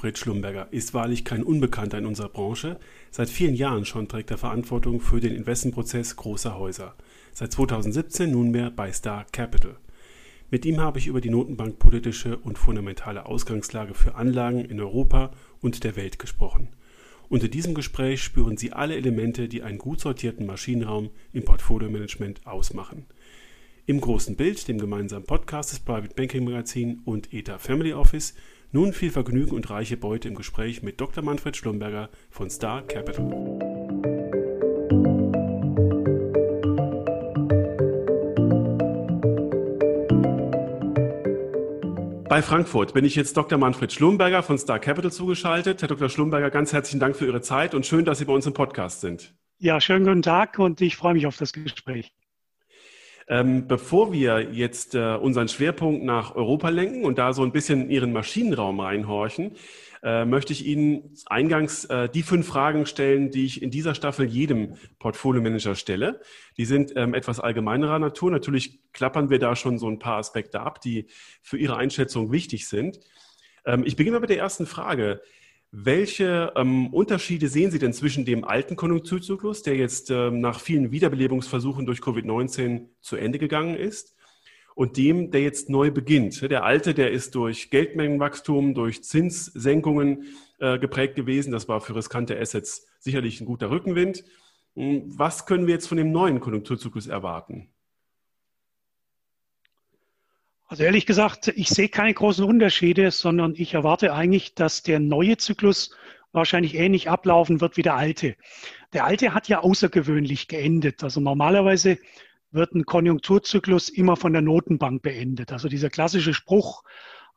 Manfred Schlumberger ist wahrlich kein Unbekannter in unserer Branche. Seit vielen Jahren schon trägt er Verantwortung für den Investmentprozess großer Häuser. Seit 2017 nunmehr bei Star Capital. Mit ihm habe ich über die notenbankpolitische und fundamentale Ausgangslage für Anlagen in Europa und der Welt gesprochen. Unter diesem Gespräch spüren Sie alle Elemente, die einen gut sortierten Maschinenraum im Portfolio-Management ausmachen. Im großen Bild, dem gemeinsamen Podcast des Private Banking Magazin und ETA Family Office, nun viel Vergnügen und reiche Beute im Gespräch mit Dr. Manfred Schlumberger von Star Capital. Bei Frankfurt bin ich jetzt Dr. Manfred Schlumberger von Star Capital zugeschaltet. Herr Dr. Schlumberger, ganz herzlichen Dank für Ihre Zeit und schön, dass Sie bei uns im Podcast sind. Ja, schönen guten Tag und ich freue mich auf das Gespräch. Ähm, bevor wir jetzt äh, unseren Schwerpunkt nach Europa lenken und da so ein bisschen in Ihren Maschinenraum reinhorchen, äh, möchte ich Ihnen eingangs äh, die fünf Fragen stellen, die ich in dieser Staffel jedem Portfolio-Manager stelle. Die sind ähm, etwas allgemeinerer Natur. Natürlich klappern wir da schon so ein paar Aspekte ab, die für Ihre Einschätzung wichtig sind. Ähm, ich beginne mit der ersten Frage. Welche ähm, Unterschiede sehen Sie denn zwischen dem alten Konjunkturzyklus, der jetzt ähm, nach vielen Wiederbelebungsversuchen durch Covid-19 zu Ende gegangen ist, und dem, der jetzt neu beginnt? Der alte, der ist durch Geldmengenwachstum, durch Zinssenkungen äh, geprägt gewesen. Das war für riskante Assets sicherlich ein guter Rückenwind. Hm, was können wir jetzt von dem neuen Konjunkturzyklus erwarten? Also ehrlich gesagt, ich sehe keine großen Unterschiede, sondern ich erwarte eigentlich, dass der neue Zyklus wahrscheinlich ähnlich ablaufen wird wie der alte. Der alte hat ja außergewöhnlich geendet. Also normalerweise wird ein Konjunkturzyklus immer von der Notenbank beendet. Also dieser klassische Spruch,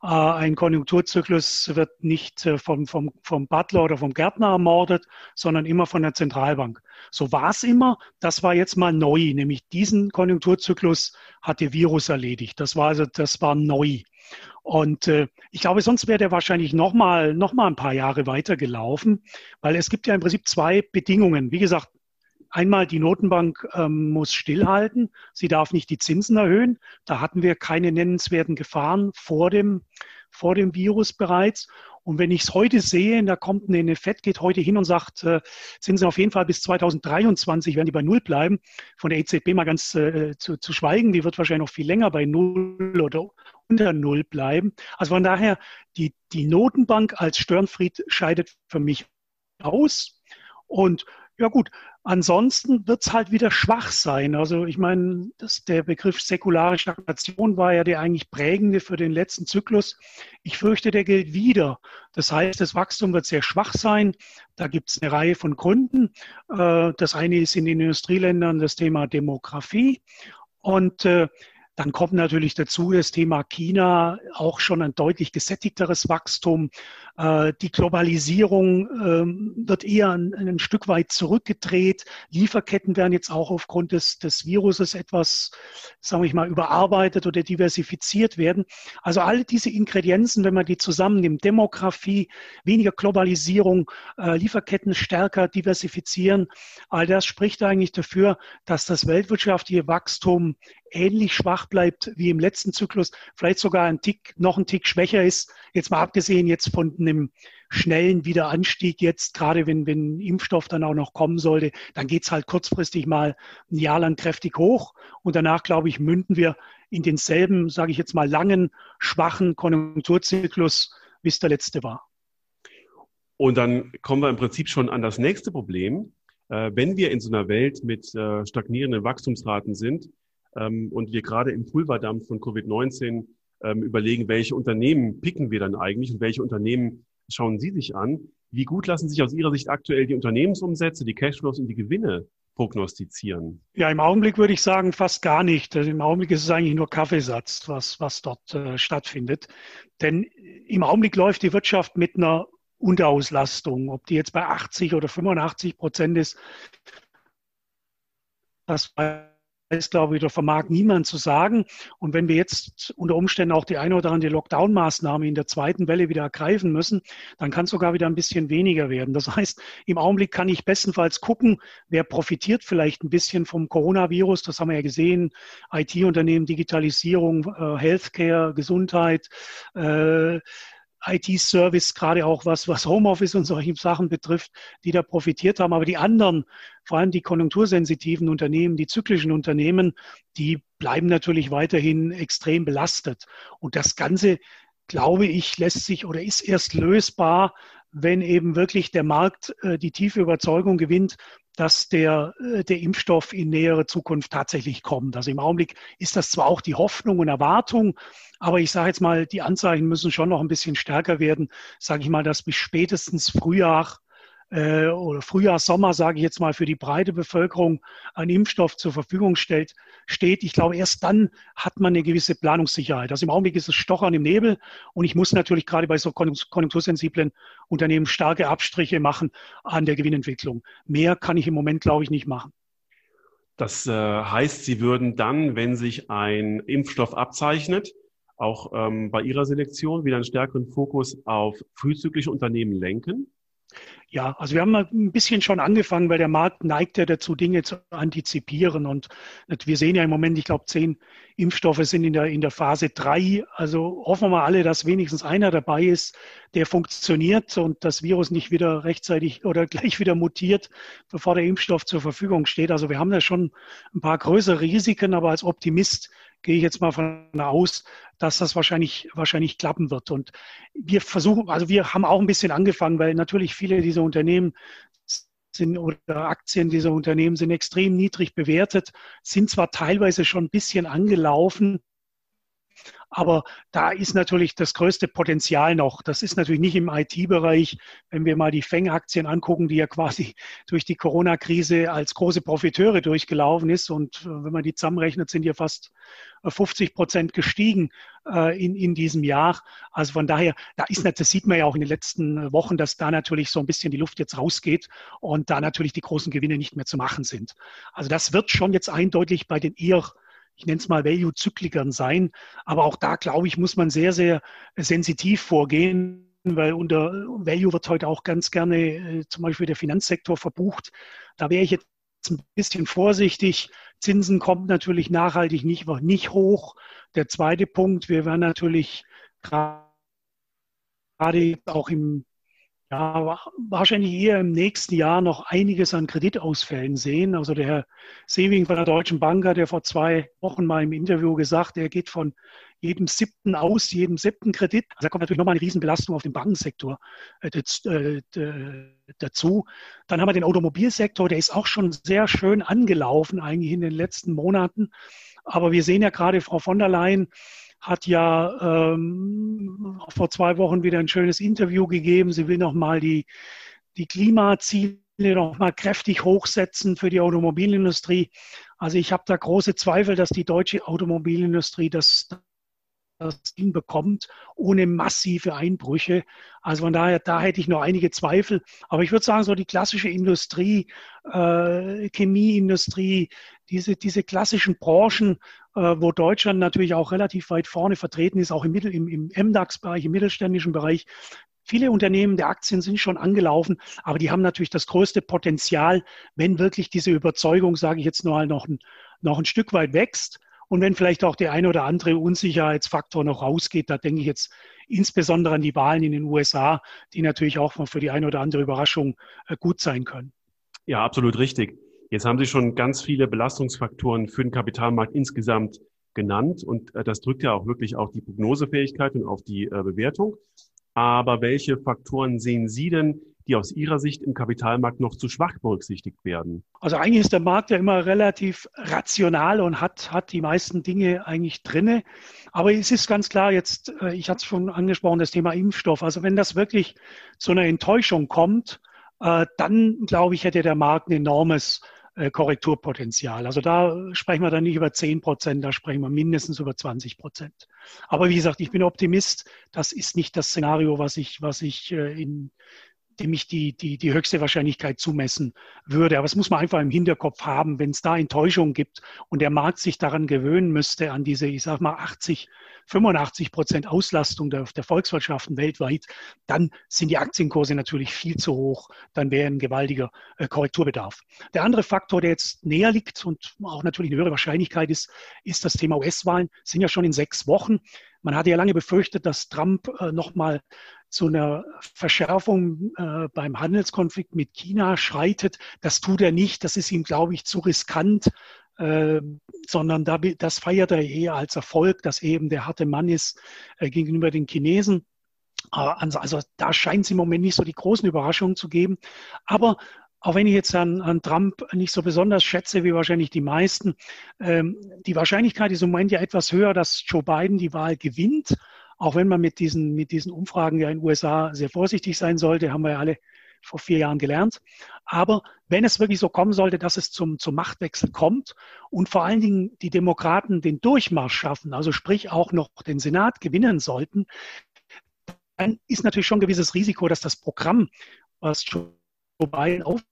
ein Konjunkturzyklus wird nicht äh, vom, vom, vom Butler oder vom Gärtner ermordet, sondern immer von der Zentralbank. So war es immer. Das war jetzt mal neu, nämlich diesen Konjunkturzyklus hat der Virus erledigt. Das war also, das war neu. Und äh, ich glaube, sonst wäre der wahrscheinlich noch mal, noch mal ein paar Jahre weitergelaufen, weil es gibt ja im Prinzip zwei Bedingungen. Wie gesagt, Einmal die Notenbank ähm, muss stillhalten. Sie darf nicht die Zinsen erhöhen. Da hatten wir keine nennenswerten Gefahren vor dem, vor dem Virus bereits. Und wenn ich es heute sehe, da kommt eine FED, geht heute hin und sagt, äh, Zinsen auf jeden Fall bis 2023 werden die bei Null bleiben. Von der EZB mal ganz äh, zu, zu schweigen, die wird wahrscheinlich noch viel länger bei Null oder unter Null bleiben. Also von daher, die, die Notenbank als Störenfried scheidet für mich aus. Und ja gut, ansonsten wird es halt wieder schwach sein. Also ich meine, der Begriff säkulare Stagnation war ja der eigentlich prägende für den letzten Zyklus. Ich fürchte, der gilt wieder. Das heißt, das Wachstum wird sehr schwach sein. Da gibt es eine Reihe von Gründen. Äh, das eine ist in den Industrieländern das Thema Demografie. Und äh, dann kommt natürlich dazu das Thema China, auch schon ein deutlich gesättigteres Wachstum. Äh, die Globalisierung ähm, wird eher ein, Stück weit zurückgedreht. Lieferketten werden jetzt auch aufgrund des, des Viruses etwas, sagen wir mal, überarbeitet oder diversifiziert werden. Also alle diese Ingredienzen, wenn man die zusammennimmt, Demografie, weniger Globalisierung, äh, Lieferketten stärker diversifizieren, all das spricht eigentlich dafür, dass das weltwirtschaftliche Wachstum ähnlich schwach bleibt wie im letzten Zyklus, vielleicht sogar ein Tick, noch ein Tick schwächer ist. Jetzt mal abgesehen jetzt von einem schnellen Wiederanstieg jetzt, gerade wenn, wenn Impfstoff dann auch noch kommen sollte, dann geht's halt kurzfristig mal ein Jahr lang kräftig hoch und danach, glaube ich, münden wir in denselben, sage ich jetzt mal, langen, schwachen Konjunkturzyklus, wie es der letzte war. Und dann kommen wir im Prinzip schon an das nächste Problem. Äh, wenn wir in so einer Welt mit äh, stagnierenden Wachstumsraten sind ähm, und wir gerade im Pulverdampf von Covid-19 ähm, überlegen, welche Unternehmen picken wir dann eigentlich und welche Unternehmen schauen Sie sich an. Wie gut lassen sich aus Ihrer Sicht aktuell die Unternehmensumsätze, die Cashflows und die Gewinne prognostizieren? Ja, im Augenblick würde ich sagen, fast gar nicht. Also Im Augenblick ist es eigentlich nur Kaffeesatz, was, was dort äh, stattfindet. Denn im Augenblick läuft die Wirtschaft mit einer Unterauslastung. Ob die jetzt bei 80 oder 85 Prozent ist, das ist, glaube ich, da vermag niemand zu sagen. Und wenn wir jetzt unter Umständen auch die eine oder andere Lockdown-Maßnahme in der zweiten Welle wieder ergreifen müssen, dann kann es sogar wieder ein bisschen weniger werden. Das heißt, im Augenblick kann ich bestenfalls gucken, wer profitiert vielleicht ein bisschen vom Coronavirus. Das haben wir ja gesehen. IT-Unternehmen, Digitalisierung, äh, Healthcare, Gesundheit. Äh, IT-Service, gerade auch was, was Homeoffice und solche Sachen betrifft, die da profitiert haben. Aber die anderen, vor allem die konjunktursensitiven Unternehmen, die zyklischen Unternehmen, die bleiben natürlich weiterhin extrem belastet. Und das Ganze, glaube ich, lässt sich oder ist erst lösbar, wenn eben wirklich der Markt äh, die tiefe Überzeugung gewinnt, dass der, äh, der Impfstoff in nähere Zukunft tatsächlich kommt. Also im Augenblick ist das zwar auch die Hoffnung und Erwartung, aber ich sage jetzt mal, die Anzeichen müssen schon noch ein bisschen stärker werden. Sage ich mal, dass bis spätestens Frühjahr äh, oder Frühjahr, Sommer, sage ich jetzt mal, für die breite Bevölkerung ein Impfstoff zur Verfügung stellt, steht. Ich glaube, erst dann hat man eine gewisse Planungssicherheit. Also im Augenblick ist es Stochern im Nebel und ich muss natürlich gerade bei so konjunktursensiblen Unternehmen starke Abstriche machen an der Gewinnentwicklung. Mehr kann ich im Moment, glaube ich, nicht machen. Das äh, heißt, Sie würden dann, wenn sich ein Impfstoff abzeichnet, auch ähm, bei Ihrer Selektion wieder einen stärkeren Fokus auf frühzyklische Unternehmen lenken? Ja, also wir haben ein bisschen schon angefangen, weil der Markt neigt ja dazu, Dinge zu antizipieren. Und wir sehen ja im Moment, ich glaube, zehn Impfstoffe sind in der, in der Phase drei. Also hoffen wir mal alle, dass wenigstens einer dabei ist, der funktioniert und das Virus nicht wieder rechtzeitig oder gleich wieder mutiert, bevor der Impfstoff zur Verfügung steht. Also wir haben da schon ein paar größere Risiken, aber als Optimist gehe ich jetzt mal von aus, dass das wahrscheinlich, wahrscheinlich klappen wird. Und wir versuchen, also wir haben auch ein bisschen angefangen, weil natürlich viele dieser Unternehmen sind oder Aktien dieser Unternehmen sind extrem niedrig bewertet, sind zwar teilweise schon ein bisschen angelaufen, aber da ist natürlich das größte Potenzial noch. Das ist natürlich nicht im IT-Bereich. Wenn wir mal die Feng-Aktien angucken, die ja quasi durch die Corona-Krise als große Profiteure durchgelaufen ist. Und äh, wenn man die zusammenrechnet, sind ja fast 50 äh, Prozent gestiegen äh, in, in diesem Jahr. Also von daher, da ist, das sieht man ja auch in den letzten Wochen, dass da natürlich so ein bisschen die Luft jetzt rausgeht und da natürlich die großen Gewinne nicht mehr zu machen sind. Also das wird schon jetzt eindeutig bei den eher ich nenne es mal Value-Zyklikern sein. Aber auch da, glaube ich, muss man sehr, sehr sensitiv vorgehen, weil unter Value wird heute auch ganz gerne äh, zum Beispiel der Finanzsektor verbucht. Da wäre ich jetzt ein bisschen vorsichtig. Zinsen kommt natürlich nachhaltig nicht, nicht hoch. Der zweite Punkt, wir werden natürlich gerade auch im ja, wahrscheinlich eher im nächsten Jahr noch einiges an Kreditausfällen sehen. Also der Herr Sewing von der Deutschen Bank hat ja vor zwei Wochen mal im Interview gesagt, er geht von jedem siebten aus, jedem siebten Kredit. Also da kommt natürlich nochmal eine Riesenbelastung auf den Bankensektor äh, äh, dazu. Dann haben wir den Automobilsektor, der ist auch schon sehr schön angelaufen eigentlich in den letzten Monaten. Aber wir sehen ja gerade Frau von der Leyen, hat ja ähm, vor zwei Wochen wieder ein schönes Interview gegeben. Sie will nochmal die, die Klimaziele nochmal kräftig hochsetzen für die Automobilindustrie. Also ich habe da große Zweifel, dass die deutsche Automobilindustrie das, das hinbekommt, ohne massive Einbrüche. Also von daher, da hätte ich noch einige Zweifel. Aber ich würde sagen, so die klassische Industrie, äh, Chemieindustrie, diese, diese klassischen Branchen, äh, wo Deutschland natürlich auch relativ weit vorne vertreten ist, auch im, im, im MDAX-Bereich, im mittelständischen Bereich. Viele Unternehmen der Aktien sind schon angelaufen, aber die haben natürlich das größte Potenzial, wenn wirklich diese Überzeugung, sage ich jetzt nur noch ein, noch ein Stück weit wächst und wenn vielleicht auch der eine oder andere Unsicherheitsfaktor noch rausgeht, da denke ich jetzt insbesondere an die Wahlen in den USA, die natürlich auch für die eine oder andere Überraschung äh, gut sein können. Ja, absolut richtig. Jetzt haben Sie schon ganz viele Belastungsfaktoren für den Kapitalmarkt insgesamt genannt und äh, das drückt ja auch wirklich auf die Prognosefähigkeit und auf die äh, Bewertung. Aber welche Faktoren sehen Sie denn, die aus Ihrer Sicht im Kapitalmarkt noch zu schwach berücksichtigt werden? Also eigentlich ist der Markt ja immer relativ rational und hat, hat die meisten Dinge eigentlich drinne. Aber es ist ganz klar jetzt, äh, ich hatte es schon angesprochen, das Thema Impfstoff. Also wenn das wirklich zu einer Enttäuschung kommt, dann glaube ich, hätte der Markt ein enormes äh, Korrekturpotenzial. Also da sprechen wir dann nicht über 10 Prozent, da sprechen wir mindestens über 20 Prozent. Aber wie gesagt, ich bin Optimist. Das ist nicht das Szenario, was ich, was ich äh, in dem ich die, die, die höchste Wahrscheinlichkeit zumessen würde. Aber es muss man einfach im Hinterkopf haben, wenn es da Enttäuschung gibt und der Markt sich daran gewöhnen müsste, an diese, ich sag mal, 80 85 Prozent Auslastung der, der Volkswirtschaften weltweit, dann sind die Aktienkurse natürlich viel zu hoch. Dann wäre ein gewaltiger äh, Korrekturbedarf. Der andere Faktor, der jetzt näher liegt und auch natürlich eine höhere Wahrscheinlichkeit ist, ist das Thema US-Wahlen. Sind ja schon in sechs Wochen. Man hatte ja lange befürchtet, dass Trump äh, nochmal zu einer Verschärfung äh, beim Handelskonflikt mit China schreitet. Das tut er nicht. Das ist ihm, glaube ich, zu riskant. Äh, sondern da, das feiert er eher als Erfolg, dass eben der harte Mann ist äh, gegenüber den Chinesen. Also, also da scheint es im Moment nicht so die großen Überraschungen zu geben. Aber auch wenn ich jetzt an, an Trump nicht so besonders schätze wie wahrscheinlich die meisten, ähm, die Wahrscheinlichkeit ist im Moment ja etwas höher, dass Joe Biden die Wahl gewinnt. Auch wenn man mit diesen, mit diesen Umfragen ja in den USA sehr vorsichtig sein sollte, haben wir ja alle vor vier Jahren gelernt. Aber wenn es wirklich so kommen sollte, dass es zum, zum Machtwechsel kommt und vor allen Dingen die Demokraten den Durchmarsch schaffen, also sprich auch noch den Senat gewinnen sollten, dann ist natürlich schon ein gewisses Risiko, dass das Programm, was Joe Biden auf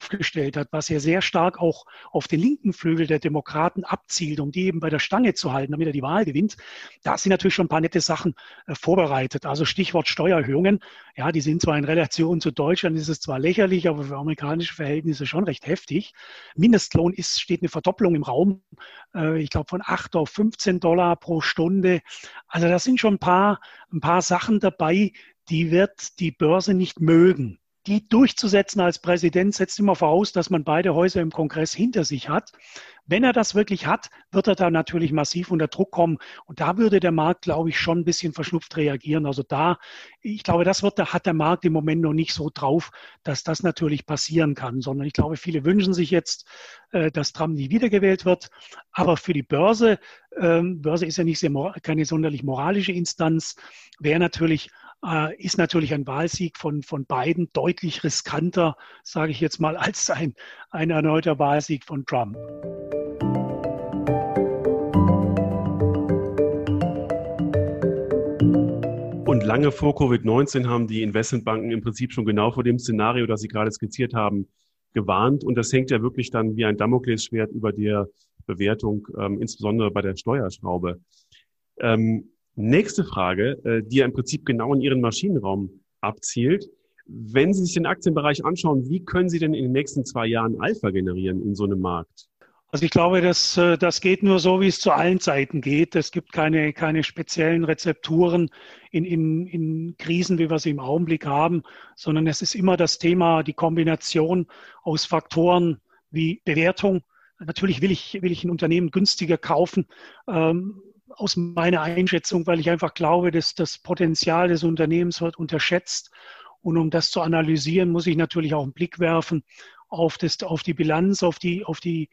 aufgestellt hat, was ja sehr stark auch auf den linken Flügel der Demokraten abzielt, um die eben bei der Stange zu halten, damit er die Wahl gewinnt, da sind natürlich schon ein paar nette Sachen äh, vorbereitet. Also Stichwort Steuererhöhungen. Ja, die sind zwar in Relation zu Deutschland, ist es zwar lächerlich, aber für amerikanische Verhältnisse schon recht heftig. Mindestlohn ist, steht eine Verdopplung im Raum. Äh, ich glaube von 8 auf 15 Dollar pro Stunde. Also da sind schon ein paar, ein paar Sachen dabei, die wird die Börse nicht mögen die durchzusetzen als Präsident setzt immer voraus, dass man beide Häuser im Kongress hinter sich hat. Wenn er das wirklich hat, wird er da natürlich massiv unter Druck kommen. Und da würde der Markt, glaube ich, schon ein bisschen verschnupft reagieren. Also da, ich glaube, das wird, da hat der Markt im Moment noch nicht so drauf, dass das natürlich passieren kann, sondern ich glaube, viele wünschen sich jetzt, äh, dass Trump nie wiedergewählt wird. Aber für die Börse, ähm, Börse ist ja nicht sehr, keine sonderlich moralische Instanz, wäre natürlich äh, ist natürlich ein Wahlsieg von, von beiden deutlich riskanter, sage ich jetzt mal, als ein, ein erneuter Wahlsieg von Trump. Und lange vor Covid-19 haben die Investmentbanken im Prinzip schon genau vor dem Szenario, das Sie gerade skizziert haben, gewarnt. Und das hängt ja wirklich dann wie ein Damoklesschwert über der Bewertung, ähm, insbesondere bei der Steuerschraube. Ähm, Nächste Frage, äh, die ja im Prinzip genau in Ihren Maschinenraum abzielt. Wenn Sie sich den Aktienbereich anschauen, wie können Sie denn in den nächsten zwei Jahren Alpha generieren in so einem Markt? Also ich glaube, das, äh, das geht nur so, wie es zu allen Zeiten geht. Es gibt keine, keine speziellen Rezepturen in, in, in Krisen, wie wir sie im Augenblick haben, sondern es ist immer das Thema, die Kombination aus Faktoren wie Bewertung. Natürlich will ich, will ich ein Unternehmen günstiger kaufen. Ähm, aus meiner Einschätzung, weil ich einfach glaube, dass das Potenzial des Unternehmens wird unterschätzt. Und um das zu analysieren, muss ich natürlich auch einen Blick werfen auf, das, auf die Bilanz, auf die, auf, die,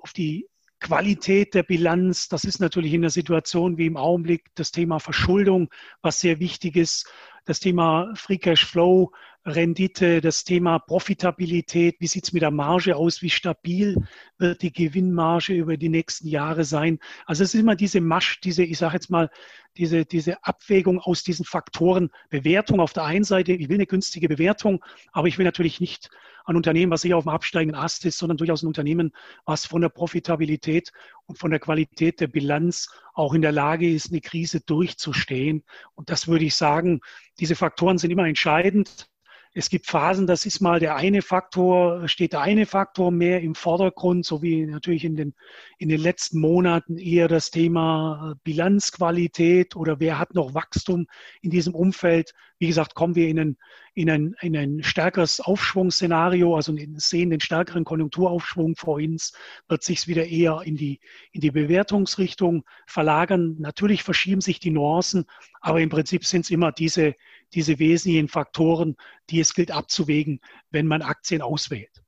auf die Qualität der Bilanz. Das ist natürlich in der Situation wie im Augenblick das Thema Verschuldung, was sehr wichtig ist. Das Thema Free Cash Flow, Rendite, das Thema Profitabilität, wie sieht es mit der Marge aus, wie stabil wird die Gewinnmarge über die nächsten Jahre sein. Also es ist immer diese Masch, diese, ich sage jetzt mal, diese, diese Abwägung aus diesen Faktoren. Bewertung auf der einen Seite, ich will eine günstige Bewertung, aber ich will natürlich nicht ein Unternehmen, was eher auf dem absteigenden Ast ist, sondern durchaus ein Unternehmen, was von der Profitabilität und von der Qualität der Bilanz auch in der Lage ist, eine Krise durchzustehen. Und das würde ich sagen, diese Faktoren sind immer entscheidend. Es gibt Phasen, das ist mal der eine Faktor, steht der eine Faktor mehr im Vordergrund, so wie natürlich in den, in den letzten Monaten eher das Thema Bilanzqualität oder wer hat noch Wachstum in diesem Umfeld. Wie gesagt, kommen wir in ein, in ein, in ein stärkeres Aufschwungsszenario, also sehen den stärkeren Konjunkturaufschwung vor uns, wird sich wieder eher in die, in die Bewertungsrichtung verlagern. Natürlich verschieben sich die Nuancen, aber im Prinzip sind es immer diese, diese wesentlichen Faktoren, die es gilt abzuwägen, wenn man Aktien auswählt.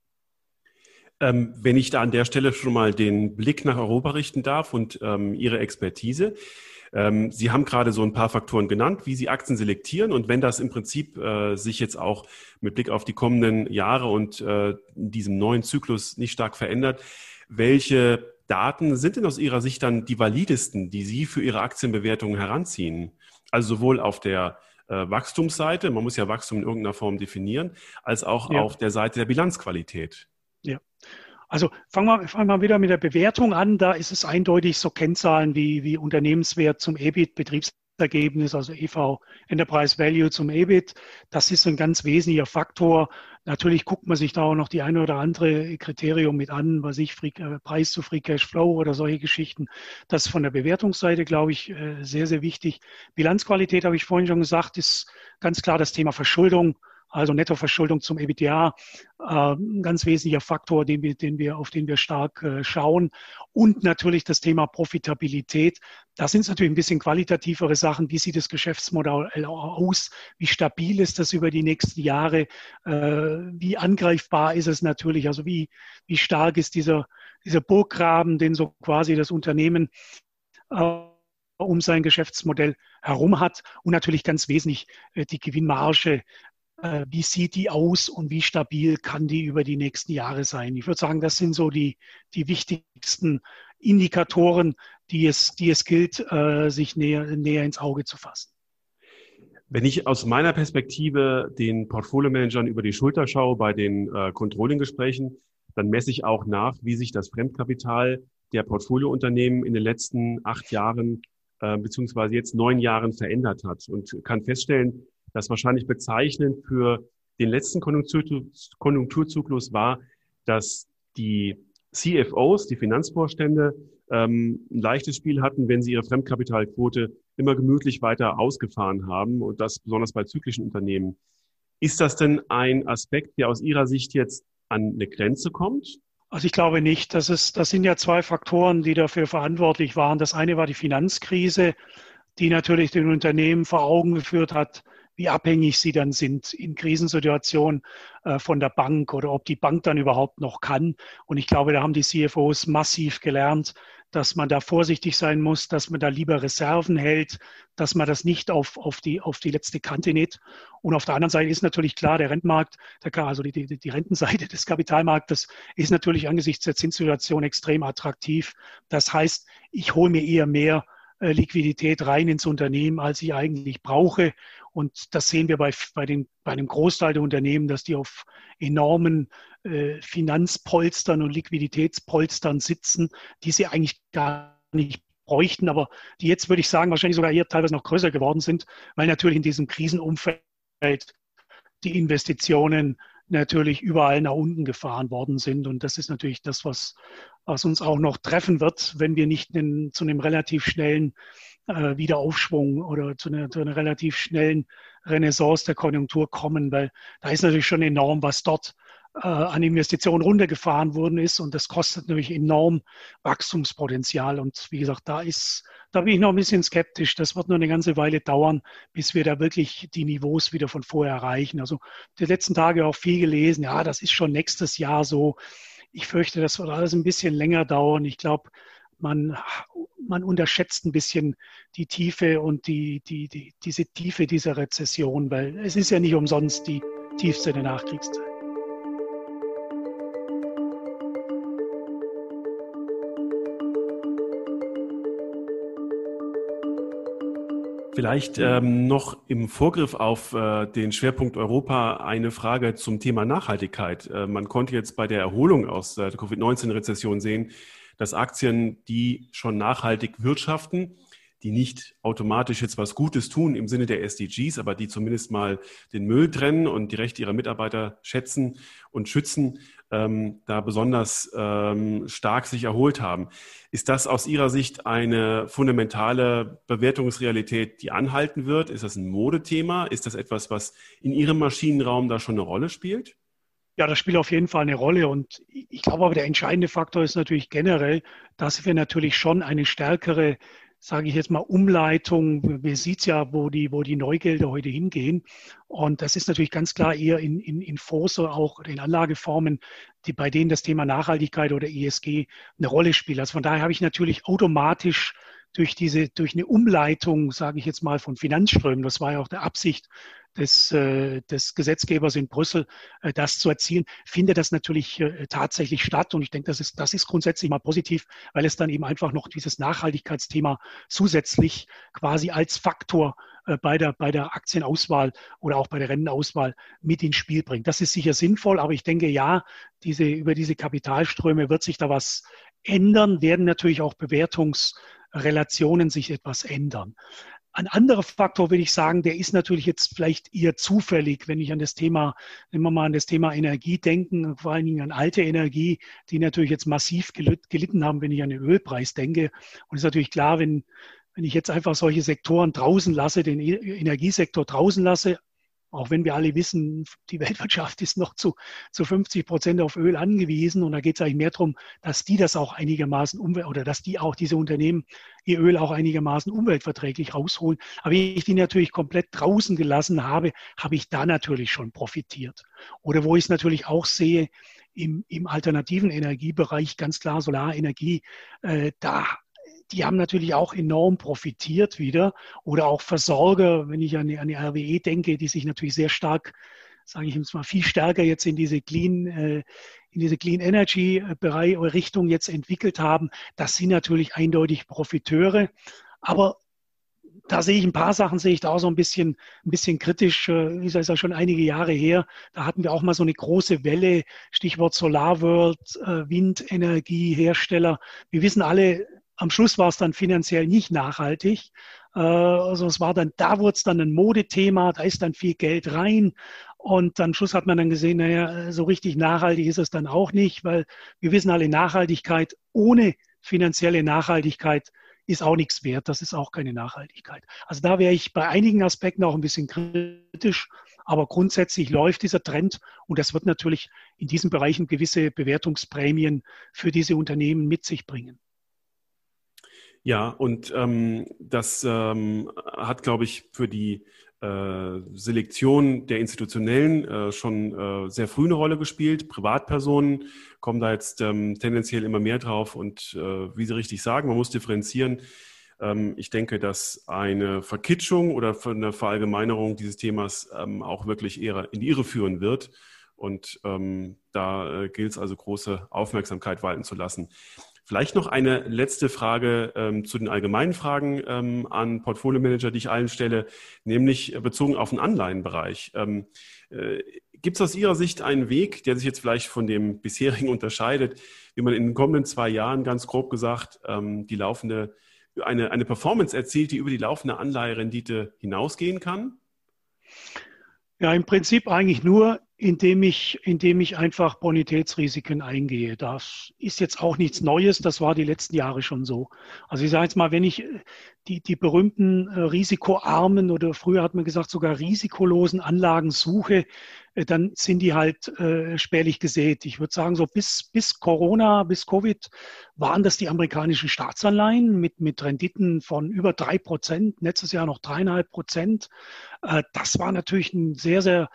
Ähm, wenn ich da an der Stelle schon mal den Blick nach Europa richten darf und ähm, Ihre Expertise. Ähm, Sie haben gerade so ein paar Faktoren genannt, wie Sie Aktien selektieren. Und wenn das im Prinzip äh, sich jetzt auch mit Blick auf die kommenden Jahre und äh, diesem neuen Zyklus nicht stark verändert, welche Daten sind denn aus Ihrer Sicht dann die validesten, die Sie für Ihre Aktienbewertungen heranziehen? Also sowohl auf der äh, Wachstumsseite, man muss ja Wachstum in irgendeiner Form definieren, als auch ja. auf der Seite der Bilanzqualität. Ja. Also fangen wir, fangen wir wieder mit der Bewertung an. Da ist es eindeutig so Kennzahlen wie, wie Unternehmenswert zum EBIT, Betriebs Ergebnis, also EV Enterprise Value zum EBIT. Das ist ein ganz wesentlicher Faktor. Natürlich guckt man sich da auch noch die eine oder andere Kriterium mit an, was ich Free, äh, Preis zu Free Cash Flow oder solche Geschichten. Das ist von der Bewertungsseite, glaube ich, äh, sehr, sehr wichtig. Bilanzqualität, habe ich vorhin schon gesagt, ist ganz klar das Thema Verschuldung also Nettoverschuldung zum EBITDA, äh, ein ganz wesentlicher Faktor, den wir, den wir, auf den wir stark äh, schauen. Und natürlich das Thema Profitabilität. Da sind es natürlich ein bisschen qualitativere Sachen. Wie sieht das Geschäftsmodell aus? Wie stabil ist das über die nächsten Jahre? Äh, wie angreifbar ist es natürlich? Also wie, wie stark ist dieser, dieser Burggraben, den so quasi das Unternehmen um sein Geschäftsmodell herum hat und natürlich ganz wesentlich die Gewinnmarge wie sieht die aus und wie stabil kann die über die nächsten Jahre sein? Ich würde sagen, das sind so die, die wichtigsten Indikatoren, die es, die es gilt, äh, sich näher, näher ins Auge zu fassen. Wenn ich aus meiner Perspektive den Portfolio-Managern über die Schulter schaue bei den äh, Controlling-Gesprächen, dann messe ich auch nach, wie sich das Fremdkapital der Portfoliounternehmen in den letzten acht Jahren äh, beziehungsweise jetzt neun Jahren verändert hat und kann feststellen, das wahrscheinlich bezeichnend für den letzten Konjunkturzyklus war, dass die CFOs, die Finanzvorstände, ähm, ein leichtes Spiel hatten, wenn sie ihre Fremdkapitalquote immer gemütlich weiter ausgefahren haben und das besonders bei zyklischen Unternehmen. Ist das denn ein Aspekt, der aus Ihrer Sicht jetzt an eine Grenze kommt? Also ich glaube nicht. Das, ist, das sind ja zwei Faktoren, die dafür verantwortlich waren. Das eine war die Finanzkrise, die natürlich den Unternehmen vor Augen geführt hat, wie abhängig sie dann sind in Krisensituationen äh, von der Bank oder ob die Bank dann überhaupt noch kann. Und ich glaube, da haben die CFOs massiv gelernt, dass man da vorsichtig sein muss, dass man da lieber Reserven hält, dass man das nicht auf, auf, die, auf die letzte Kante näht. Und auf der anderen Seite ist natürlich klar, der Rentenmarkt, also die, die, die Rentenseite des Kapitalmarktes ist natürlich angesichts der Zinssituation extrem attraktiv. Das heißt, ich hole mir eher mehr äh, Liquidität rein ins Unternehmen, als ich eigentlich brauche. Und das sehen wir bei, bei, den, bei einem Großteil der Unternehmen, dass die auf enormen äh, Finanzpolstern und Liquiditätspolstern sitzen, die sie eigentlich gar nicht bräuchten, aber die jetzt, würde ich sagen, wahrscheinlich sogar eher teilweise noch größer geworden sind, weil natürlich in diesem Krisenumfeld die Investitionen natürlich überall nach unten gefahren worden sind. Und das ist natürlich das, was, was uns auch noch treffen wird, wenn wir nicht in, zu einem relativ schnellen äh, Wiederaufschwung oder zu einer, zu einer relativ schnellen Renaissance der Konjunktur kommen, weil da ist natürlich schon enorm, was dort äh, an Investitionen runtergefahren worden ist und das kostet natürlich enorm Wachstumspotenzial. Und wie gesagt, da ist, da bin ich noch ein bisschen skeptisch. Das wird nur eine ganze Weile dauern, bis wir da wirklich die Niveaus wieder von vorher erreichen. Also die letzten Tage auch viel gelesen, ja, das ist schon nächstes Jahr so. Ich fürchte, das wird alles ein bisschen länger dauern. Ich glaube, man, man unterschätzt ein bisschen die Tiefe und die, die, die, diese Tiefe dieser Rezession, weil es ist ja nicht umsonst die tiefste der Nachkriegszeit. Vielleicht ähm, noch im Vorgriff auf äh, den Schwerpunkt Europa eine Frage zum Thema Nachhaltigkeit. Äh, man konnte jetzt bei der Erholung aus der Covid-19-Rezession sehen, dass Aktien, die schon nachhaltig wirtschaften, die nicht automatisch jetzt was Gutes tun im Sinne der SDGs, aber die zumindest mal den Müll trennen und die Rechte ihrer Mitarbeiter schätzen und schützen, ähm, da besonders ähm, stark sich erholt haben. Ist das aus Ihrer Sicht eine fundamentale Bewertungsrealität, die anhalten wird? Ist das ein Modethema? Ist das etwas, was in Ihrem Maschinenraum da schon eine Rolle spielt? Ja, das spielt auf jeden Fall eine Rolle. Und ich glaube aber, der entscheidende Faktor ist natürlich generell, dass wir natürlich schon eine stärkere sage ich jetzt mal, Umleitung. Wir sieht ja, wo die, wo die Neugelder heute hingehen. Und das ist natürlich ganz klar eher in, in, in Fonds oder auch in Anlageformen, die, bei denen das Thema Nachhaltigkeit oder ESG eine Rolle spielt. Also von daher habe ich natürlich automatisch durch diese, durch eine Umleitung, sage ich jetzt mal, von Finanzströmen, das war ja auch der Absicht des, äh, des Gesetzgebers in Brüssel, äh, das zu erzielen, findet das natürlich äh, tatsächlich statt. Und ich denke, das ist, das ist grundsätzlich mal positiv, weil es dann eben einfach noch dieses Nachhaltigkeitsthema zusätzlich quasi als Faktor bei der, bei der Aktienauswahl oder auch bei der Rentenauswahl mit ins Spiel bringt. Das ist sicher sinnvoll, aber ich denke, ja, diese, über diese Kapitalströme wird sich da was ändern, werden natürlich auch Bewertungsrelationen sich etwas ändern. Ein anderer Faktor würde ich sagen, der ist natürlich jetzt vielleicht eher zufällig, wenn ich an das Thema, wenn wir mal an das Thema Energie denken, vor allen Dingen an alte Energie, die natürlich jetzt massiv gelitten haben, wenn ich an den Ölpreis denke. Und es ist natürlich klar, wenn, wenn ich jetzt einfach solche Sektoren draußen lasse, den e-, Energiesektor draußen lasse, auch wenn wir alle wissen, die Weltwirtschaft ist noch zu, zu 50 Prozent auf Öl angewiesen. Und da geht es eigentlich mehr darum, dass die das auch einigermaßen umwelt oder dass die auch diese Unternehmen ihr Öl auch einigermaßen umweltverträglich rausholen. Aber wenn ich die natürlich komplett draußen gelassen habe, habe ich da natürlich schon profitiert. Oder wo ich es natürlich auch sehe, im, im alternativen Energiebereich, ganz klar Solarenergie, äh, da die haben natürlich auch enorm profitiert wieder. Oder auch Versorger, wenn ich an die, an die RWE denke, die sich natürlich sehr stark, sage ich jetzt mal, viel stärker jetzt in diese Clean, äh, in diese Clean Energy äh, Bereich oder Richtung jetzt entwickelt haben. Das sind natürlich eindeutig Profiteure. Aber da sehe ich ein paar Sachen, sehe ich da auch so ein bisschen, ein bisschen kritisch. Äh, ist ja schon einige Jahre her. Da hatten wir auch mal so eine große Welle, Stichwort SolarWorld, Windenergiehersteller. Wir wissen alle, am Schluss war es dann finanziell nicht nachhaltig. Äh, also es war dann, da wurde es dann ein Modethema, da ist dann viel Geld rein. Und am Schluss hat man dann gesehen, naja, so richtig nachhaltig ist es dann auch nicht, weil wir wissen alle, Nachhaltigkeit ohne finanzielle Nachhaltigkeit ist auch nichts wert. Das ist auch keine Nachhaltigkeit. Also da wäre ich bei einigen Aspekten auch ein bisschen kritisch. Aber grundsätzlich läuft dieser Trend und das wird natürlich in diesen Bereichen gewisse Bewertungsprämien für diese Unternehmen mit sich bringen. Ja, und ähm, das ähm, hat, glaube ich, für die äh, Selektion der Institutionellen äh, schon äh, sehr früh eine Rolle gespielt. Privatpersonen kommen da jetzt ähm, tendenziell immer mehr drauf und äh, wie Sie richtig sagen, man muss differenzieren. Ähm, ich denke, dass eine Verkitschung oder eine Verallgemeinerung dieses Themas ähm, auch wirklich eher in die Irre führen wird. Und ähm, da äh, gilt es also große Aufmerksamkeit walten zu lassen. Vielleicht noch eine letzte Frage ähm, zu den allgemeinen Fragen ähm, an Portfolio Manager, die ich allen stelle, nämlich bezogen auf den Anleihenbereich. Ähm, äh, Gibt es aus Ihrer Sicht einen Weg, der sich jetzt vielleicht von dem bisherigen unterscheidet, wie man in den kommenden zwei Jahren ganz grob gesagt ähm, die laufende eine, eine Performance erzielt, die über die laufende Anleiherendite hinausgehen kann? Ja, im Prinzip eigentlich nur, indem ich, indem ich einfach Bonitätsrisiken eingehe. Das ist jetzt auch nichts Neues, das war die letzten Jahre schon so. Also ich sage jetzt mal, wenn ich die, die berühmten äh, risikoarmen oder früher hat man gesagt sogar risikolosen Anlagen suche, äh, dann sind die halt äh, spärlich gesät. Ich würde sagen, so bis, bis Corona, bis Covid waren das die amerikanischen Staatsanleihen mit, mit Renditen von über drei Prozent, letztes Jahr noch dreieinhalb Prozent. Äh, das war natürlich ein sehr, sehr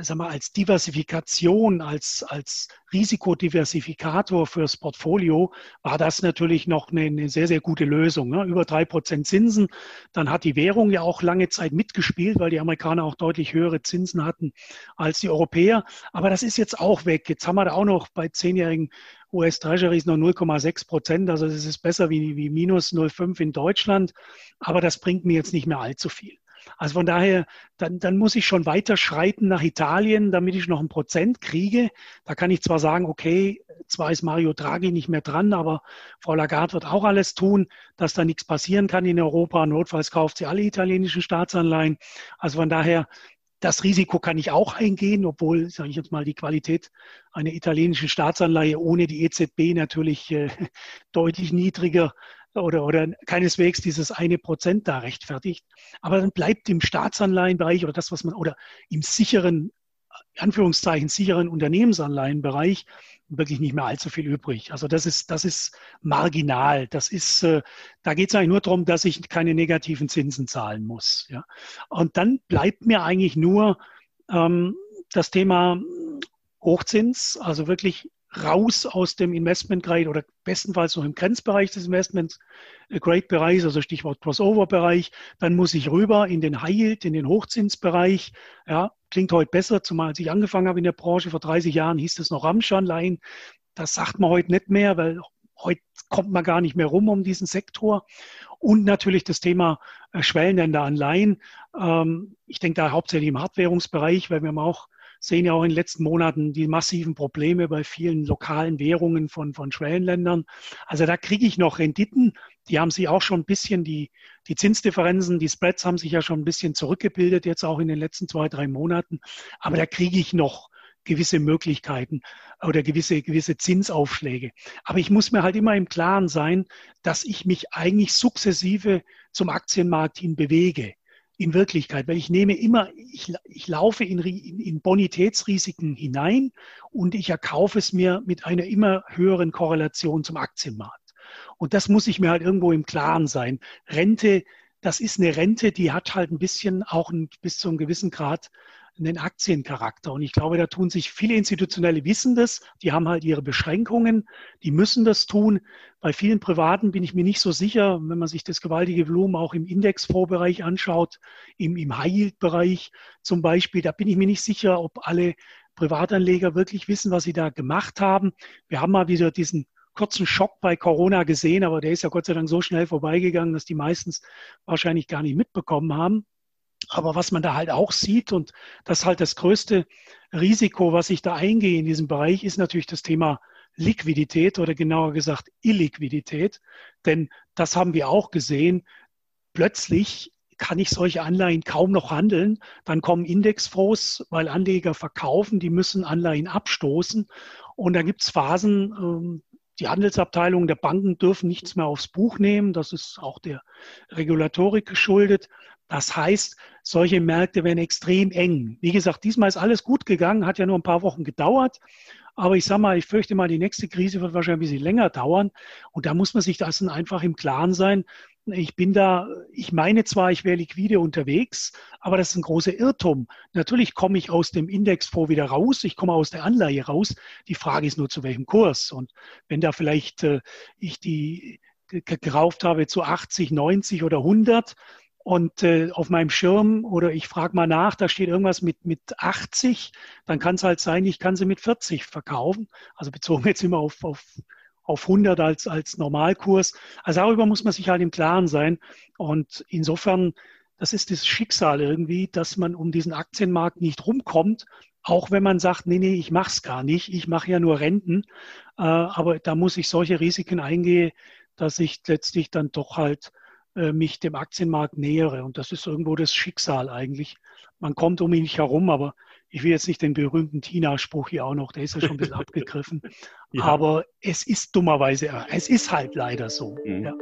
sag mal, als Diversifikation, als, als Risikodiversifikator fürs Portfolio war das natürlich noch eine, eine sehr, sehr gute Lösung. Ne? Über drei Prozent Zinsen. Dann hat die Währung ja auch lange Zeit mitgespielt, weil die Amerikaner auch deutlich höhere Zinsen hatten als die Europäer. Aber das ist jetzt auch weg. Jetzt haben wir da auch noch bei zehnjährigen US-Treasuries noch 0,6 Prozent. Also das ist besser wie, wie minus 0,5 in Deutschland. Aber das bringt mir jetzt nicht mehr allzu viel. Also von daher, dann, dann muss ich schon weiter schreiten nach Italien, damit ich noch ein Prozent kriege. Da kann ich zwar sagen, okay, zwar ist Mario Draghi nicht mehr dran, aber Frau Lagarde wird auch alles tun, dass da nichts passieren kann in Europa. Notfalls kauft sie alle italienischen Staatsanleihen. Also von daher, das Risiko kann ich auch eingehen, obwohl, sage ich jetzt mal, die Qualität einer italienischen Staatsanleihe ohne die EZB natürlich äh, deutlich niedriger oder, oder keineswegs dieses eine Prozent da rechtfertigt. Aber dann bleibt im Staatsanleihenbereich oder das, was man, oder im sicheren, Anführungszeichen, sicheren Unternehmensanleihenbereich wirklich nicht mehr allzu viel übrig. Also das ist, das ist marginal. Das ist, äh, da geht es eigentlich nur darum, dass ich keine negativen Zinsen zahlen muss. Ja. Und dann bleibt mir eigentlich nur ähm, das Thema Hochzins, also wirklich raus aus dem Investment Grade oder bestenfalls noch im Grenzbereich des Investment Grade Bereichs, also Stichwort Crossover Bereich. Dann muss ich rüber in den High Yield, in den Hochzinsbereich. Ja, klingt heute besser, zumal als ich angefangen habe in der Branche vor 30 Jahren, hieß es noch Ramschanleihen. Das sagt man heute nicht mehr, weil heute kommt man gar nicht mehr rum um diesen Sektor. Und natürlich das Thema äh, Schwellenländeranleihen. Ähm, ich denke da hauptsächlich im Hardwährungsbereich, weil wir haben auch sehen ja auch in den letzten Monaten die massiven Probleme bei vielen lokalen Währungen von, von Schwellenländern. Also da kriege ich noch Renditen. Die haben sich auch schon ein bisschen, die, die Zinsdifferenzen, die Spreads haben sich ja schon ein bisschen zurückgebildet, jetzt auch in den letzten zwei, drei Monaten. Aber da kriege ich noch gewisse Möglichkeiten oder gewisse, gewisse Zinsaufschläge. Aber ich muss mir halt immer im Klaren sein, dass ich mich eigentlich sukzessive zum Aktienmarkt hin bewege. In Wirklichkeit, weil ich nehme immer, ich, ich laufe in, in, Bonitätsrisiken hinein und ich erkaufe es mir mit einer immer höheren Korrelation zum Aktienmarkt. Und das muss ich mir halt irgendwo im Klaren sein. Rente, das ist eine Rente, die hat halt ein bisschen auch ein, bis zu einem gewissen Grad einen Aktiencharakter. Und ich glaube, da tun sich viele Institutionelle wissen das, die haben halt ihre Beschränkungen, die müssen das tun. Bei vielen Privaten bin ich mir nicht so sicher, wenn man sich das gewaltige Volumen auch im Indexfondsbereich anschaut, im, im High-Yield-Bereich zum Beispiel, da bin ich mir nicht sicher, ob alle Privatanleger wirklich wissen, was sie da gemacht haben. Wir haben mal wieder diesen kurzen Schock bei Corona gesehen, aber der ist ja Gott sei Dank so schnell vorbeigegangen, dass die meistens wahrscheinlich gar nicht mitbekommen haben. Aber was man da halt auch sieht, und das ist halt das größte Risiko, was ich da eingehe in diesem Bereich, ist natürlich das Thema Liquidität oder genauer gesagt Illiquidität. Denn das haben wir auch gesehen. Plötzlich kann ich solche Anleihen kaum noch handeln. Dann kommen Indexfonds, weil Anleger verkaufen, die müssen Anleihen abstoßen. Und da gibt es Phasen, ähm, die Handelsabteilungen der Banken dürfen nichts mehr aufs Buch nehmen. Das ist auch der Regulatorik geschuldet. Das heißt, solche Märkte werden extrem eng. Wie gesagt, diesmal ist alles gut gegangen, hat ja nur ein paar Wochen gedauert. Aber ich sage mal, ich fürchte mal, die nächste Krise wird wahrscheinlich ein bisschen länger dauern. Und da muss man sich das einfach im Klaren sein. Ich bin da, ich meine zwar, ich wäre liquide unterwegs, aber das ist ein großer Irrtum. Natürlich komme ich aus dem Indexfonds wieder raus, ich komme aus der Anleihe raus. Die Frage ist nur, zu welchem Kurs. Und wenn da vielleicht äh, ich die gekauft habe zu 80, 90 oder 100, und äh, auf meinem Schirm oder ich frage mal nach, da steht irgendwas mit, mit 80, dann kann es halt sein, ich kann sie mit 40 verkaufen. Also bezogen jetzt immer auf, auf, auf 100 als, als Normalkurs. Also darüber muss man sich halt im Klaren sein. Und insofern, das ist das Schicksal irgendwie, dass man um diesen Aktienmarkt nicht rumkommt. Auch wenn man sagt, nee, nee, ich mache es gar nicht, ich mache ja nur Renten. Äh, aber da muss ich solche Risiken eingehen, dass ich letztlich dann doch halt äh, mich dem Aktienmarkt nähere. Und das ist irgendwo das Schicksal eigentlich. Man kommt um ihn nicht herum, aber ich will jetzt nicht den berühmten Tina-Spruch hier auch noch, der ist ja schon ein bisschen abgegriffen. Ja. Aber es ist dummerweise, es ist halt leider so. Mhm. Ja.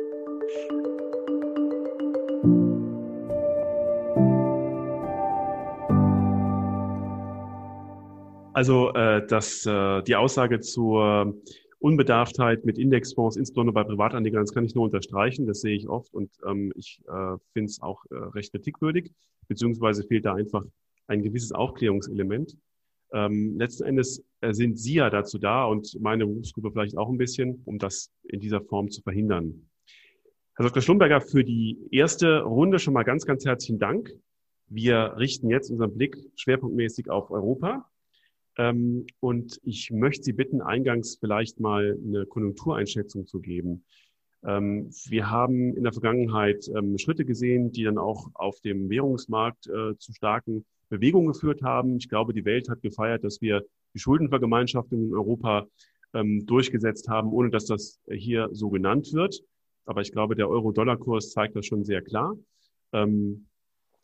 Also äh, dass äh, die Aussage zur Unbedarftheit mit Indexfonds, insbesondere bei Privatanlegern, das kann ich nur unterstreichen, das sehe ich oft und ähm, ich äh, finde es auch äh, recht kritikwürdig, beziehungsweise fehlt da einfach ein gewisses Aufklärungselement. Ähm, letzten Endes äh, sind Sie ja dazu da und meine Berufsgruppe vielleicht auch ein bisschen, um das in dieser Form zu verhindern. Herr Dr. Schlumberger, für die erste Runde schon mal ganz, ganz herzlichen Dank. Wir richten jetzt unseren Blick schwerpunktmäßig auf Europa. Ähm, und ich möchte Sie bitten, eingangs vielleicht mal eine Konjunktureinschätzung zu geben. Ähm, wir haben in der Vergangenheit ähm, Schritte gesehen, die dann auch auf dem Währungsmarkt äh, zu starken Bewegungen geführt haben. Ich glaube, die Welt hat gefeiert, dass wir die Schuldenvergemeinschaftung in Europa durchgesetzt haben, ohne dass das hier so genannt wird. Aber ich glaube, der Euro-Dollar-Kurs zeigt das schon sehr klar.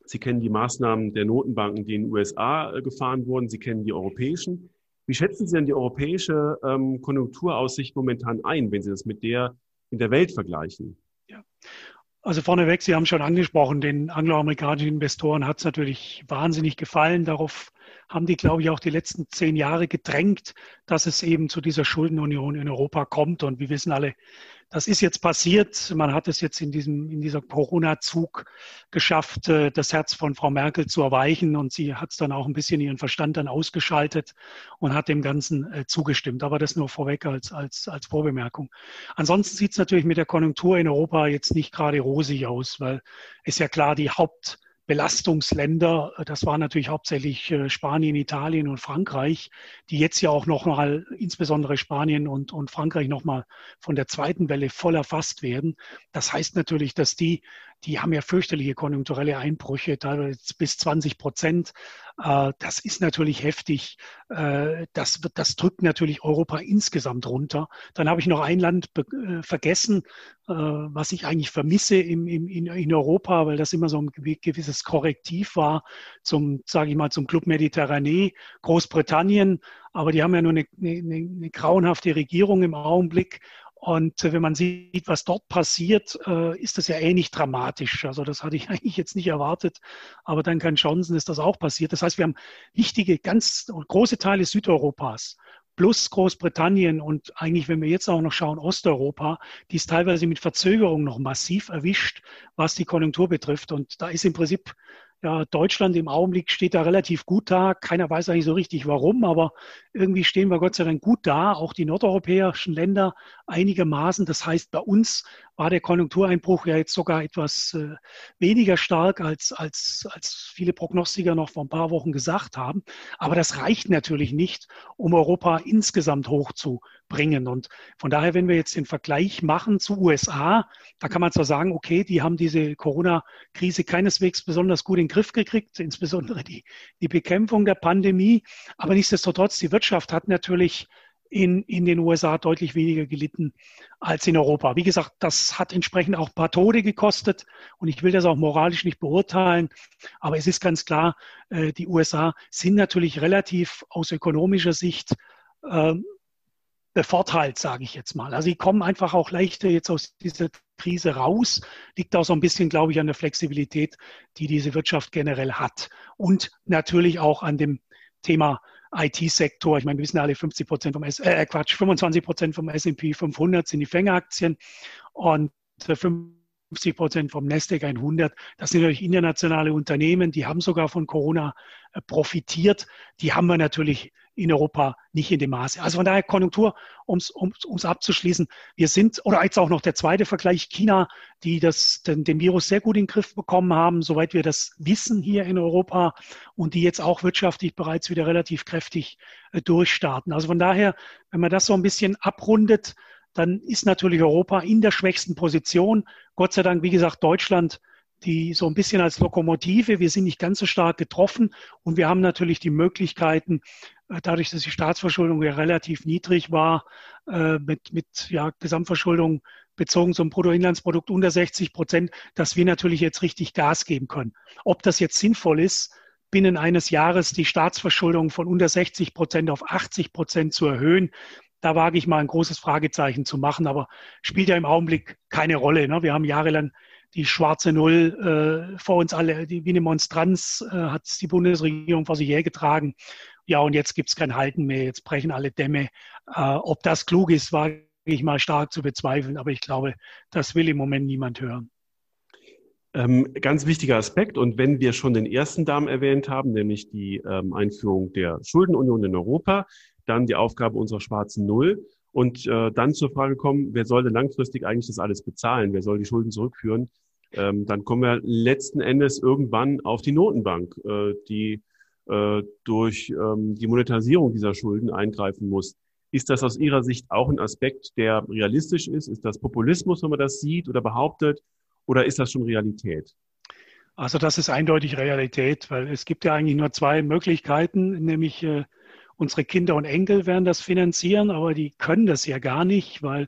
Sie kennen die Maßnahmen der Notenbanken, die in den USA äh, gefahren wurden. Sie kennen die europäischen. Wie schätzen Sie denn die europäische ähm, Konjunkturaussicht momentan ein, wenn Sie das mit der in der Welt vergleichen? Ja. Also vorneweg, Sie haben schon angesprochen, den angloamerikanischen Investoren hat es natürlich wahnsinnig gefallen. Darauf haben die, glaube ich, auch die letzten zehn Jahre gedrängt, dass es eben zu dieser Schuldenunion in Europa kommt. Und wir wissen alle, das ist jetzt passiert. Man hat es jetzt in diesem, in dieser Corona-Zug geschafft, äh, das Herz von Frau Merkel zu erweichen. Und sie hat es dann auch ein bisschen ihren Verstand dann ausgeschaltet und hat dem Ganzen äh, zugestimmt. Aber das nur vorweg als, als, als Vorbemerkung. Ansonsten sieht es natürlich mit der Konjunktur in Europa jetzt nicht gerade rosig aus, weil ist ja klar, die Haupt Belastungsländer, das waren natürlich hauptsächlich äh, Spanien, Italien und Frankreich, die jetzt ja auch noch mal, insbesondere Spanien und, und Frankreich noch mal von der zweiten Welle voll erfasst werden. Das heißt natürlich, dass die die haben ja fürchterliche konjunkturelle Einbrüche, teilweise bis 20 Prozent. Äh, das ist natürlich heftig. Äh, das, das drückt natürlich Europa insgesamt runter. Dann habe ich noch ein Land äh, vergessen, was ich eigentlich vermisse im, im, in, Europa, weil das immer so ein gewisses Korrektiv war zum, sage ich mal, zum Club Mediterranee, Großbritannien. Aber die haben ja nur eine, eine, eine grauenhafte Regierung im Augenblick. Und wenn man sieht, was dort passiert, äh, ist das ja ähnlich dramatisch. Also das hatte ich eigentlich jetzt nicht erwartet, aber dann kann Chancen ist das auch passiert. Das heißt, wir haben wichtige, ganz große Teile Südeuropas plus Großbritannien und eigentlich, wenn wir jetzt auch noch schauen, Osteuropa, die ist teilweise mit Verzögerung noch massiv erwischt, was die Konjunktur betrifft. Und da ist im Prinzip ja, Deutschland im Augenblick steht da relativ gut da. Keiner weiß eigentlich so richtig warum, aber irgendwie stehen wir Gott sei Dank gut da. Auch die nordeuropäischen Länder einigermaßen. Das heißt, bei uns war der Konjunktureinbruch ja jetzt sogar etwas äh, weniger stark, als, als, als viele Prognostiker noch vor ein paar Wochen gesagt haben. Aber das reicht natürlich nicht, um Europa insgesamt hochzubringen. Und von daher, wenn wir jetzt den Vergleich machen zu USA, da kann man zwar sagen, okay, die haben diese Corona-Krise keineswegs besonders gut in den Griff gekriegt, insbesondere die, die Bekämpfung der Pandemie. Aber nichtsdestotrotz, die Wirtschaft hat natürlich in, in den USA deutlich weniger gelitten als in Europa. Wie gesagt, das hat entsprechend auch ein paar Tode gekostet und ich will das auch moralisch nicht beurteilen, aber es ist ganz klar, äh, die USA sind natürlich relativ aus ökonomischer Sicht äh, bevorteilt, sage ich jetzt mal. Also sie kommen einfach auch leichter jetzt aus dieser Krise raus. Liegt auch so ein bisschen, glaube ich, an der Flexibilität, die diese Wirtschaft generell hat. Und natürlich auch an dem Thema IT-Sektor. Ich meine, wir wissen alle, 50 Prozent vom S äh, Quatsch, 25 Prozent vom S&P 500 sind die Fängeraktien und 50 Prozent vom Nasdaq 100. Das sind natürlich internationale Unternehmen, die haben sogar von Corona äh, profitiert. Die haben wir natürlich in Europa nicht in dem Maße. Also von daher Konjunktur, um es abzuschließen. Wir sind, oder jetzt auch noch der zweite Vergleich, China, die das, den, den Virus sehr gut in den Griff bekommen haben, soweit wir das wissen hier in Europa und die jetzt auch wirtschaftlich bereits wieder relativ kräftig äh, durchstarten. Also von daher, wenn man das so ein bisschen abrundet, dann ist natürlich Europa in der schwächsten Position. Gott sei Dank, wie gesagt, Deutschland die so ein bisschen als Lokomotive. Wir sind nicht ganz so stark getroffen und wir haben natürlich die Möglichkeiten, dadurch, dass die Staatsverschuldung ja relativ niedrig war, äh, mit, mit ja, Gesamtverschuldung bezogen zum Bruttoinlandsprodukt unter 60 Prozent, dass wir natürlich jetzt richtig Gas geben können. Ob das jetzt sinnvoll ist, binnen eines Jahres die Staatsverschuldung von unter 60 Prozent auf 80 Prozent zu erhöhen, da wage ich mal ein großes Fragezeichen zu machen, aber spielt ja im Augenblick keine Rolle. Ne? Wir haben jahrelang die schwarze Null äh, vor uns alle, die, wie eine Monstranz äh, hat die Bundesregierung vor sich hergetragen ja, und jetzt gibt es kein Halten mehr, jetzt brechen alle Dämme. Äh, ob das klug ist, wage ich mal stark zu bezweifeln, aber ich glaube, das will im Moment niemand hören. Ähm, ganz wichtiger Aspekt. Und wenn wir schon den ersten Damen erwähnt haben, nämlich die ähm, Einführung der Schuldenunion in Europa, dann die Aufgabe unserer schwarzen Null und äh, dann zur Frage kommen, wer soll denn langfristig eigentlich das alles bezahlen? Wer soll die Schulden zurückführen? Ähm, dann kommen wir letzten Endes irgendwann auf die Notenbank, äh, die äh, durch ähm, die Monetarisierung dieser Schulden eingreifen muss. Ist das aus Ihrer Sicht auch ein Aspekt, der realistisch ist? Ist das Populismus, wenn man das sieht oder behauptet? Oder ist das schon Realität? Also das ist eindeutig Realität, weil es gibt ja eigentlich nur zwei Möglichkeiten, nämlich äh, unsere Kinder und Enkel werden das finanzieren, aber die können das ja gar nicht, weil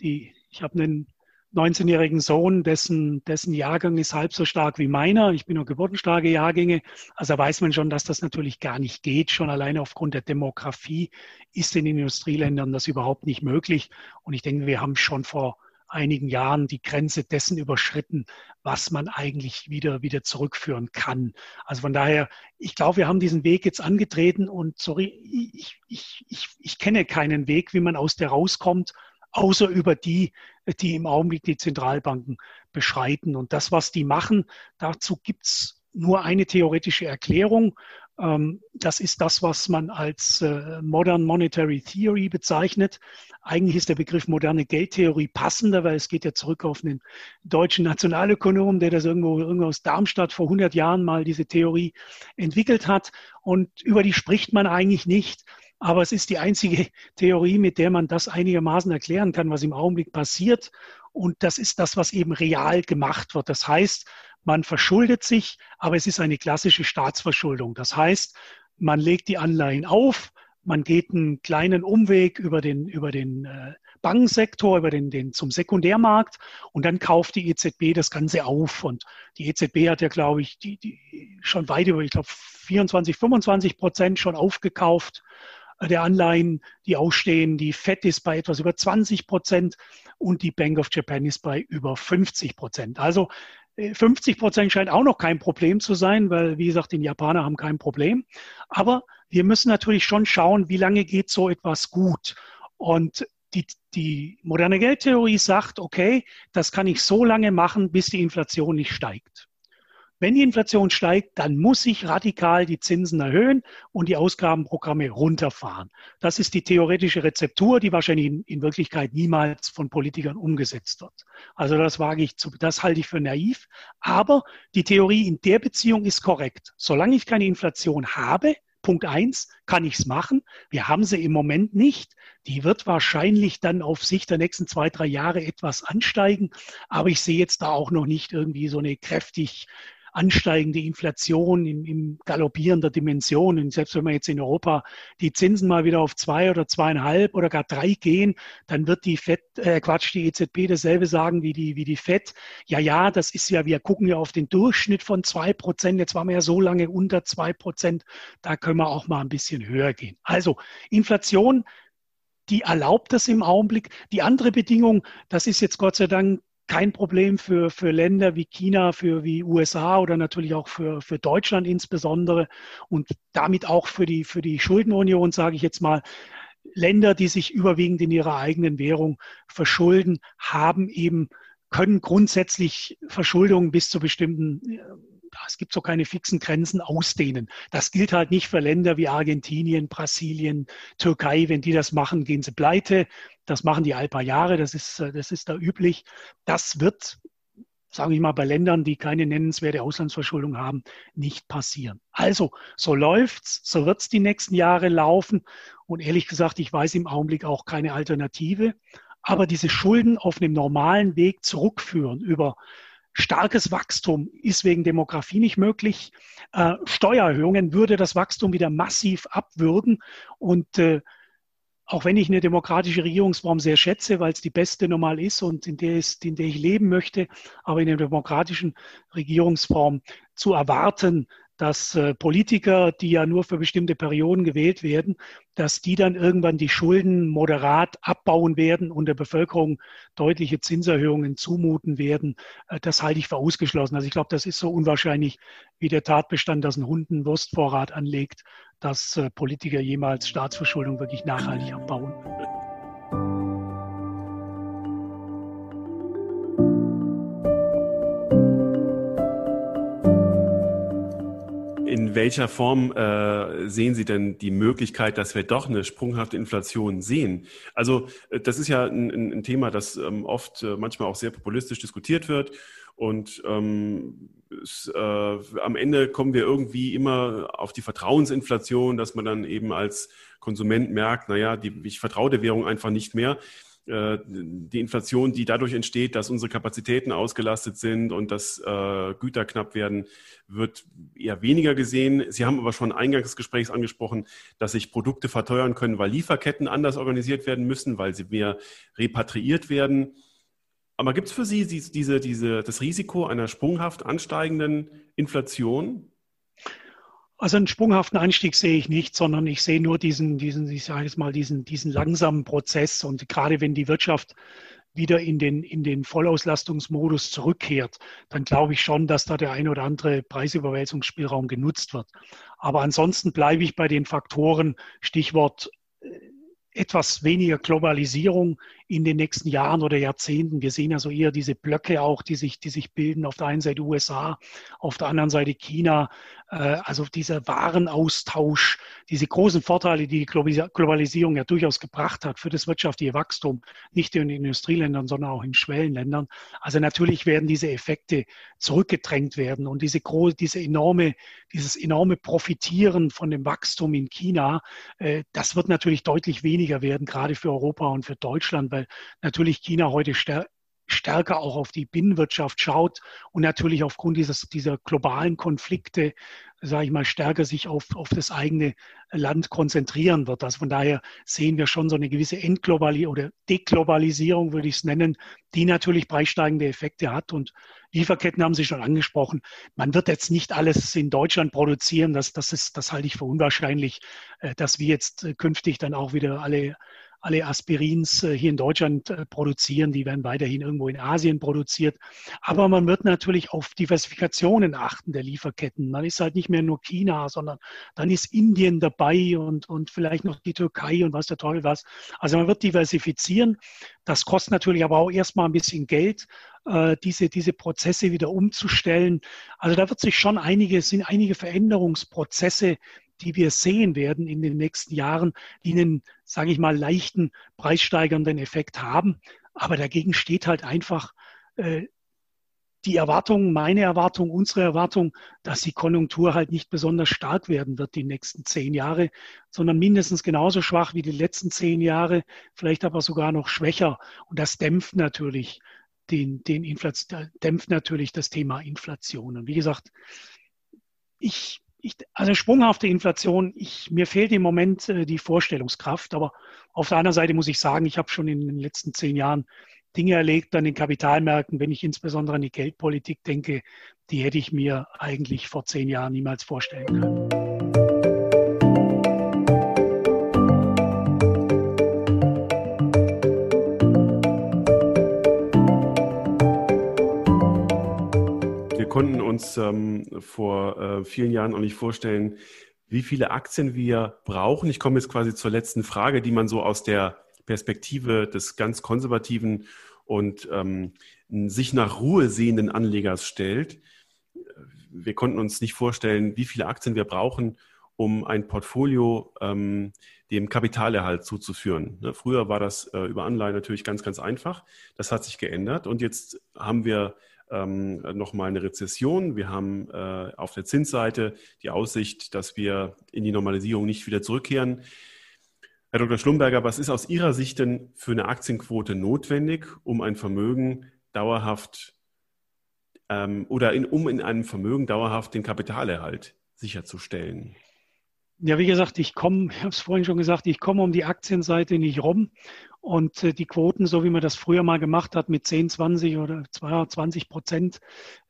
die, ich habe einen 19-jährigen Sohn, dessen, dessen Jahrgang ist halb so stark wie meiner. Ich bin nur geburtenstarke Jahrgänge. Also weiß man schon, dass das natürlich gar nicht geht. Schon alleine aufgrund der Demografie ist in Industrieländern das überhaupt nicht möglich. Und ich denke, wir haben schon vor einigen Jahren die Grenze dessen überschritten, was man eigentlich wieder, wieder zurückführen kann. Also von daher, ich glaube, wir haben diesen Weg jetzt angetreten und sorry, ich, ich, ich, ich kenne keinen Weg, wie man aus der rauskommt außer über die, die im Augenblick die Zentralbanken beschreiten. Und das, was die machen, dazu gibt es nur eine theoretische Erklärung. Ähm, das ist das, was man als äh, Modern Monetary Theory bezeichnet. Eigentlich ist der Begriff moderne Geldtheorie passender, weil es geht ja zurück auf einen deutschen Nationalökonom, der das irgendwo, irgendwo aus Darmstadt vor 100 Jahren mal diese Theorie entwickelt hat. Und über die spricht man eigentlich nicht. Aber es ist die einzige Theorie, mit der man das einigermaßen erklären kann, was im Augenblick passiert. Und das ist das, was eben real gemacht wird. Das heißt, man verschuldet sich, aber es ist eine klassische Staatsverschuldung. Das heißt, man legt die Anleihen auf, man geht einen kleinen Umweg über den, über den äh, Bankensektor, über den, den zum Sekundärmarkt und dann kauft die EZB das Ganze auf. Und die EZB hat ja, glaube ich, die, die schon weit über, ich glaube, 24, 25 Prozent schon aufgekauft der Anleihen, die ausstehen. Die FED ist bei etwas über 20 Prozent und die Bank of Japan ist bei über 50 Prozent. Also 50 äh, Prozent scheint auch noch kein Problem zu sein, weil, wie gesagt, die Japaner haben kein Problem. Aber wir müssen natürlich schon schauen, wie lange geht so etwas gut. Und die, die moderne Geldtheorie sagt, okay, das kann ich so lange machen, bis die Inflation nicht steigt. Wenn die Inflation steigt, dann muss ich radikal die Zinsen erhöhen und die Ausgabenprogramme runterfahren. Das ist die theoretische Rezeptur, die wahrscheinlich in, in, Wirklichkeit niemals von Politikern umgesetzt wird. Also das wage ich zu, das halte ich für naiv. Aber die Theorie in der Beziehung ist korrekt. Solange ich keine Inflation habe, Punkt eins, kann ich es machen? Wir haben sie im Moment nicht. Die wird wahrscheinlich dann auf Sicht der nächsten zwei, drei Jahre etwas ansteigen. Aber ich sehe jetzt da auch noch nicht irgendwie so eine kräftig ansteigende Inflation in, in galoppierender Dimension. Und selbst wenn wir jetzt in Europa die Zinsen mal wieder auf zwei oder zweieinhalb oder gar drei gehen, dann wird die FED, äh Quatsch, die EZB dasselbe sagen wie die, wie die FED. Ja, ja, das ist ja, wir gucken ja auf den Durchschnitt von zwei Prozent. Jetzt waren wir ja so lange unter zwei Prozent. Da können wir auch mal ein bisschen höher gehen. Also Inflation die erlaubt das im Augenblick. Die andere Bedingung, das ist jetzt Gott sei Dank kein Problem für, für Länder wie China, für wie USA oder natürlich auch für, für Deutschland insbesondere und damit auch für die, für die Schuldenunion, sage ich jetzt mal. Länder, die sich überwiegend in ihrer eigenen Währung verschulden, haben eben, können grundsätzlich Verschuldungen bis zu bestimmten es gibt so keine fixen Grenzen, ausdehnen. Das gilt halt nicht für Länder wie Argentinien, Brasilien, Türkei. Wenn die das machen, gehen sie pleite. Das machen die all paar Jahre, das ist, äh, das ist da üblich. Das wird, sage ich mal, bei Ländern, die keine nennenswerte Auslandsverschuldung haben, nicht passieren. Also, so läuft's, so wird's die nächsten Jahre laufen. Und ehrlich gesagt, ich weiß im Augenblick auch keine Alternative. Aber diese Schulden auf einem normalen Weg zurückführen über Starkes Wachstum ist wegen Demografie nicht möglich. Äh, Steuererhöhungen würde das Wachstum wieder massiv abwürgen. Und äh, auch wenn ich eine demokratische Regierungsform sehr schätze, weil es die beste normal ist und in der, ist, in der ich leben möchte, aber in einer demokratischen Regierungsform zu erwarten, dass äh, Politiker, die ja nur für bestimmte Perioden gewählt werden, dass die dann irgendwann die Schulden moderat abbauen werden und der Bevölkerung deutliche Zinserhöhungen zumuten werden. Äh, das halte ich für ausgeschlossen. Also ich glaube, das ist so unwahrscheinlich wie der Tatbestand, dass ein Hund einen Wurstvorrat anlegt, dass äh, Politiker jemals Staatsverschuldung wirklich nachhaltig abbauen. In welcher Form äh, sehen Sie denn die Möglichkeit, dass wir doch eine sprunghafte Inflation sehen? Also äh, das ist ja ein, ein Thema, das ähm, oft äh, manchmal auch sehr populistisch diskutiert wird. Und ähm, es, äh, am Ende kommen wir irgendwie immer auf die Vertrauensinflation, dass man dann eben als Konsument merkt, naja, die, ich vertraue der Währung einfach nicht mehr. Äh, die Inflation, die dadurch entsteht, dass unsere Kapazitäten ausgelastet sind und dass äh, Güter knapp werden, wird eher weniger gesehen. Sie haben aber schon eingangs des Gesprächs angesprochen, dass sich Produkte verteuern können, weil Lieferketten anders organisiert werden müssen, weil sie mehr repatriiert werden. Aber gibt es für Sie diese, diese, das Risiko einer sprunghaft ansteigenden Inflation? Also einen sprunghaften Anstieg sehe ich nicht, sondern ich sehe nur diesen, diesen, ich sage jetzt mal, diesen, diesen langsamen Prozess. Und gerade wenn die Wirtschaft wieder in den, in den Vollauslastungsmodus zurückkehrt, dann glaube ich schon, dass da der ein oder andere Preisüberwälzungsspielraum genutzt wird. Aber ansonsten bleibe ich bei den Faktoren, Stichwort äh, etwas weniger Globalisierung in den nächsten Jahren oder Jahrzehnten. Wir sehen ja so eher diese Blöcke auch, die sich, die sich bilden. Auf der einen Seite USA, auf der anderen Seite China. Äh, also dieser Warenaustausch, diese großen Vorteile, die die Globalisierung ja durchaus gebracht hat für das wirtschaftliche Wachstum, nicht nur in Industrieländern, sondern auch in Schwellenländern. Also natürlich werden diese Effekte zurückgedrängt werden und diese, diese enorme, dieses enorme Profitieren von dem Wachstum in China, äh, das wird natürlich deutlich weniger werden, gerade für Europa und für Deutschland, weil natürlich China heute stärker auch auf die Binnenwirtschaft schaut und natürlich aufgrund dieses, dieser globalen Konflikte, sage ich mal, stärker sich auf, auf das eigene Land konzentrieren wird. Also von daher sehen wir schon so eine gewisse Entglobalisierung oder Deglobalisierung, würde ich es nennen, die natürlich preissteigende Effekte hat. Und Lieferketten haben Sie schon angesprochen. Man wird jetzt nicht alles in Deutschland produzieren. Das, das, ist, das halte ich für unwahrscheinlich, äh, dass wir jetzt äh, künftig dann auch wieder alle alle Aspirins äh, hier in Deutschland äh, produzieren. Die werden weiterhin irgendwo in Asien produziert. Aber man wird natürlich auf Diversifikationen achten der Lieferketten. Man ist halt nicht mehr nur China, sondern dann ist Indien dabei und, und vielleicht noch die Türkei und was der Teufel was. Also man wird diversifizieren. Das kostet natürlich aber auch erstmal ein bisschen Geld, äh, diese, diese Prozesse wieder umzustellen. Also da wird sich schon einige, sind einige Veränderungsprozesse die wir sehen werden in den nächsten Jahren, die einen, sage ich mal, leichten preissteigernden Effekt haben. Aber dagegen steht halt einfach äh, die Erwartung, meine Erwartung, unsere Erwartung, dass die Konjunktur halt nicht besonders stark werden wird die nächsten zehn Jahre, sondern mindestens genauso schwach wie die letzten zehn Jahre, vielleicht aber sogar noch schwächer. Und das dämpft natürlich den, den Inflation, dämpft natürlich das Thema Inflation. Und wie gesagt, ich ich, also sprunghafte Inflation, ich, mir fehlt im Moment äh, die Vorstellungskraft. Aber auf der anderen Seite muss ich sagen, ich habe schon in den letzten zehn Jahren Dinge erlebt an den Kapitalmärkten, wenn ich insbesondere an die Geldpolitik denke, die hätte ich mir eigentlich vor zehn Jahren niemals vorstellen können. Konnten uns ähm, vor äh, vielen Jahren auch nicht vorstellen, wie viele Aktien wir brauchen. Ich komme jetzt quasi zur letzten Frage, die man so aus der Perspektive des ganz konservativen und ähm, sich nach Ruhe sehenden Anlegers stellt. Wir konnten uns nicht vorstellen, wie viele Aktien wir brauchen, um ein Portfolio ähm, dem Kapitalerhalt zuzuführen. Ne, früher war das äh, über Anleihen natürlich ganz, ganz einfach. Das hat sich geändert und jetzt haben wir ähm, nochmal eine Rezession. Wir haben äh, auf der Zinsseite die Aussicht, dass wir in die Normalisierung nicht wieder zurückkehren. Herr Dr. Schlumberger, was ist aus Ihrer Sicht denn für eine Aktienquote notwendig, um ein Vermögen dauerhaft ähm, oder in, um in einem Vermögen dauerhaft den Kapitalerhalt sicherzustellen? Ja, wie gesagt, ich komme, ich habe es vorhin schon gesagt, ich komme um die Aktienseite nicht rum. Und äh, die Quoten, so wie man das früher mal gemacht hat, mit 10, 20 oder 20 Prozent,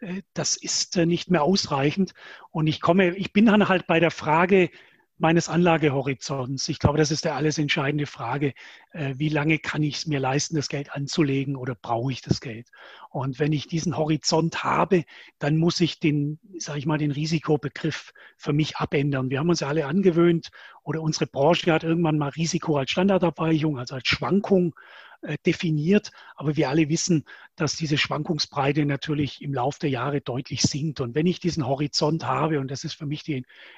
äh, das ist äh, nicht mehr ausreichend. Und ich komme, ich bin dann halt bei der Frage, meines Anlagehorizonts. Ich glaube, das ist der alles entscheidende Frage. Äh, wie lange kann ich es mir leisten, das Geld anzulegen oder brauche ich das Geld? Und wenn ich diesen Horizont habe, dann muss ich den, sage ich mal, den Risikobegriff für mich abändern. Wir haben uns ja alle angewöhnt oder unsere Branche hat irgendwann mal Risiko als Standardabweichung, also als Schwankung definiert. Aber wir alle wissen, dass diese Schwankungsbreite natürlich im Laufe der Jahre deutlich sinkt. Und wenn ich diesen Horizont habe, und das ist für mich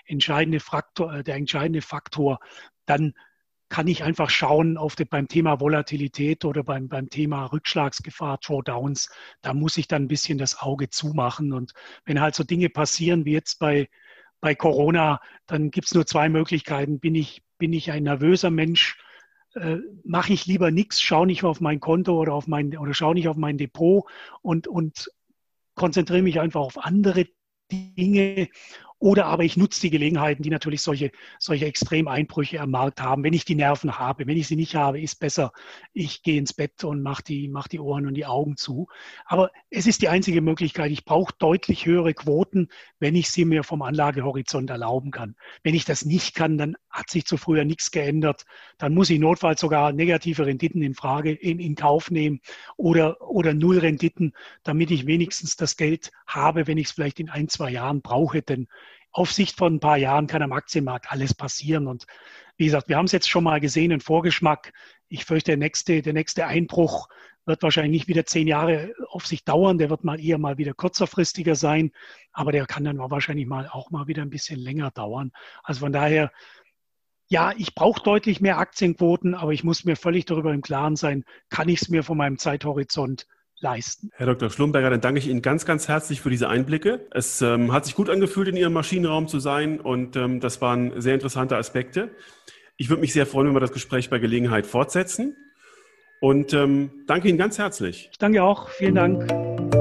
entscheidende Faktor, äh, der entscheidende Faktor, dann kann ich einfach schauen auf die, beim Thema Volatilität oder beim, beim Thema Rückschlagsgefahr, Drawdowns, da muss ich dann ein bisschen das Auge zumachen. Und wenn halt so Dinge passieren wie jetzt bei, bei Corona, dann gibt es nur zwei Möglichkeiten. Bin ich, bin ich ein nervöser Mensch äh, mache ich lieber nichts, schaue nicht auf mein Konto oder auf mein oder schaue nicht auf mein Depot und, und konzentriere mich einfach auf andere Dinge oder aber ich nutze die Gelegenheiten, die natürlich solche, solche Extremeinbrüche am Markt haben. Wenn ich die Nerven habe, wenn ich sie nicht habe, ist besser, ich gehe ins Bett und mache die, mach die Ohren und die Augen zu. Aber es ist die einzige Möglichkeit. Ich brauche deutlich höhere Quoten, wenn ich sie mir vom Anlagehorizont erlauben kann. Wenn ich das nicht kann, dann hat sich zu früher nichts geändert. Dann muss ich notfalls sogar negative Renditen in Frage, in, in Kauf nehmen oder, oder Null Renditen, damit ich wenigstens das Geld habe, wenn ich es vielleicht in ein, zwei Jahren brauche. Denn auf Sicht von ein paar Jahren kann am Aktienmarkt alles passieren. Und wie gesagt, wir haben es jetzt schon mal gesehen, einen Vorgeschmack. Ich fürchte, der nächste, der nächste Einbruch wird wahrscheinlich nicht wieder zehn Jahre auf sich dauern. Der wird mal eher mal wieder kürzerfristiger sein. Aber der kann dann wahrscheinlich mal auch mal wieder ein bisschen länger dauern. Also von daher, ja, ich brauche deutlich mehr Aktienquoten, aber ich muss mir völlig darüber im Klaren sein, kann ich es mir von meinem Zeithorizont leisten. Herr Dr. Schlumberger, dann danke ich Ihnen ganz, ganz herzlich für diese Einblicke. Es ähm, hat sich gut angefühlt, in Ihrem Maschinenraum zu sein und ähm, das waren sehr interessante Aspekte. Ich würde mich sehr freuen, wenn wir das Gespräch bei Gelegenheit fortsetzen. Und ähm, danke Ihnen ganz herzlich. Ich danke auch. Vielen Dank.